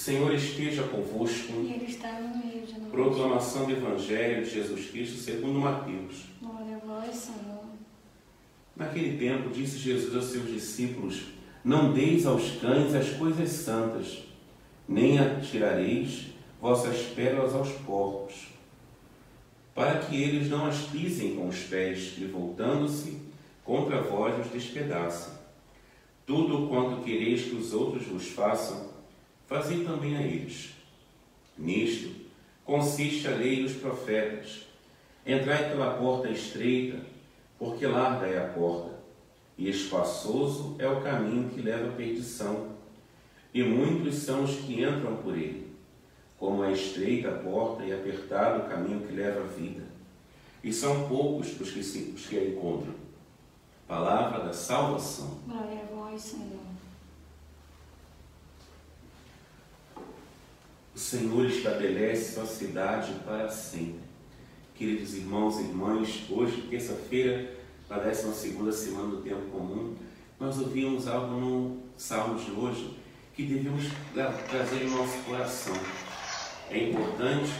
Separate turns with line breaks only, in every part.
Senhor esteja convosco.
E Ele está no meio de nós.
Proclamação do Evangelho de Jesus Cristo segundo Mateus.
Glória a vós, Senhor.
Naquele tempo disse Jesus aos seus discípulos: Não deis aos cães as coisas santas, nem atirareis vossas pérolas aos porcos, para que eles não as pisem com os pés e, voltando-se, contra vós os despedacem. Tudo quanto quereis que os outros vos façam, fazei também a eles. Nisto consiste a lei e os profetas. Entrai pela porta estreita, porque larga é a porta, e espaçoso é o caminho que leva à perdição, e muitos são os que entram por ele. Como é estreita a porta e apertado o caminho que leva à vida, e são poucos os que, os que a encontram. Palavra da salvação.
Glória a vós, Senhor.
O Senhor estabelece sua cidade para sempre. Queridos irmãos e irmãs, hoje, terça-feira, da 12 semana do tempo comum, nós ouvimos algo no Salmo de hoje que devemos trazer no nosso coração. É importante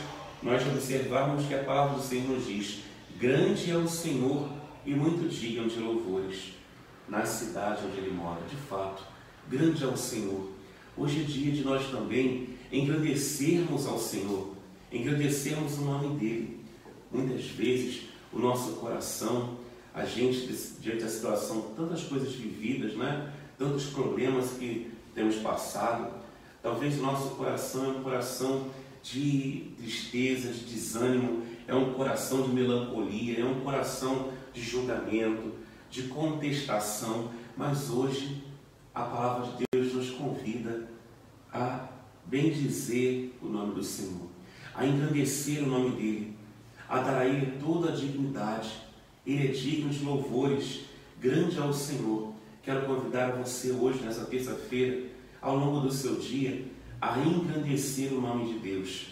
nós observarmos que a palavra do Senhor diz: Grande é o Senhor e muito digno de louvores na cidade onde ele mora. De fato, grande é o Senhor. Hoje é dia de nós também engrandecermos ao Senhor, engrandecermos o nome dele. Muitas vezes o nosso coração, a gente, diante da situação, tantas coisas vividas, né? tantos problemas que temos passado, talvez o nosso coração é um coração de tristeza, de desânimo, é um coração de melancolia, é um coração de julgamento, de contestação, mas hoje a palavra de Deus bendizer o nome do Senhor, a engrandecer o nome dele, a dar a ele toda a dignidade. Ele é digno de louvores, grande é o Senhor. Quero convidar você hoje, nessa terça-feira, ao longo do seu dia, a engrandecer o nome de Deus.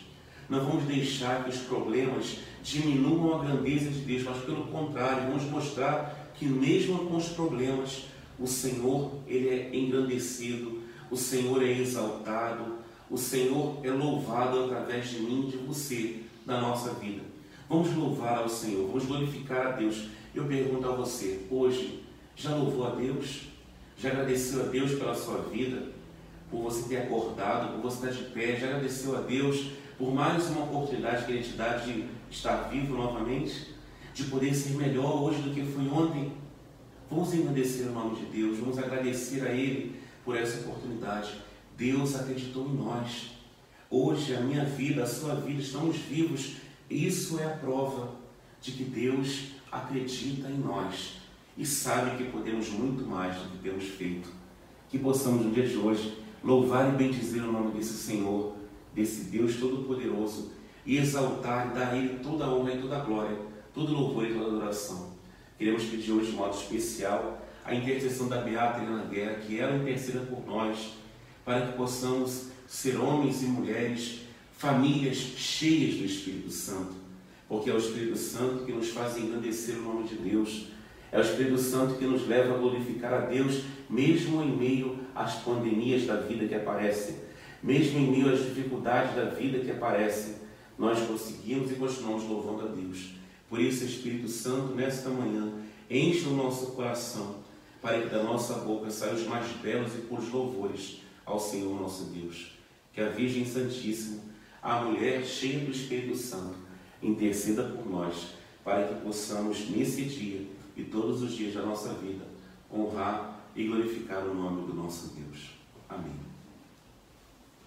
Não vamos deixar que os problemas diminuam a grandeza de Deus, mas pelo contrário, vamos mostrar que mesmo com os problemas, o Senhor ele é engrandecido, o Senhor é exaltado, o Senhor é louvado através de mim de você na nossa vida. Vamos louvar ao Senhor, vamos glorificar a Deus. Eu pergunto a você, hoje, já louvou a Deus? Já agradeceu a Deus pela sua vida? Por você ter acordado, por você estar de pé? Já agradeceu a Deus por mais uma oportunidade que Ele te dá de estar vivo novamente? De poder ser melhor hoje do que foi ontem? Vamos agradecer o nome de Deus, vamos agradecer a Ele por essa oportunidade. Deus acreditou em nós. Hoje a minha vida, a sua vida, estamos vivos. Isso é a prova de que Deus acredita em nós e sabe que podemos muito mais do que temos feito. Que possamos no dia de hoje louvar e bendizer o nome desse Senhor, desse Deus Todo-Poderoso e exaltar e dar a Ele toda a honra e toda a glória, todo louvor e toda adoração. Queremos pedir hoje de modo especial a intercessão da Beata Helena Guerra, que ela interceda por nós para que possamos ser homens e mulheres, famílias cheias do Espírito Santo, porque é o Espírito Santo que nos faz engrandecer o nome de Deus, é o Espírito Santo que nos leva a glorificar a Deus, mesmo em meio às pandemias da vida que aparecem, mesmo em meio às dificuldades da vida que aparecem, nós conseguimos e continuamos louvando a Deus. Por isso, Espírito Santo, nesta manhã, enche o nosso coração, para que da nossa boca saiam os mais belos e puros louvores ao Senhor nosso Deus. Que a Virgem Santíssima, a mulher cheia do Espírito Santo, interceda por nós, para que possamos, nesse dia e todos os dias da nossa vida, honrar e glorificar o nome do nosso Deus. Amém.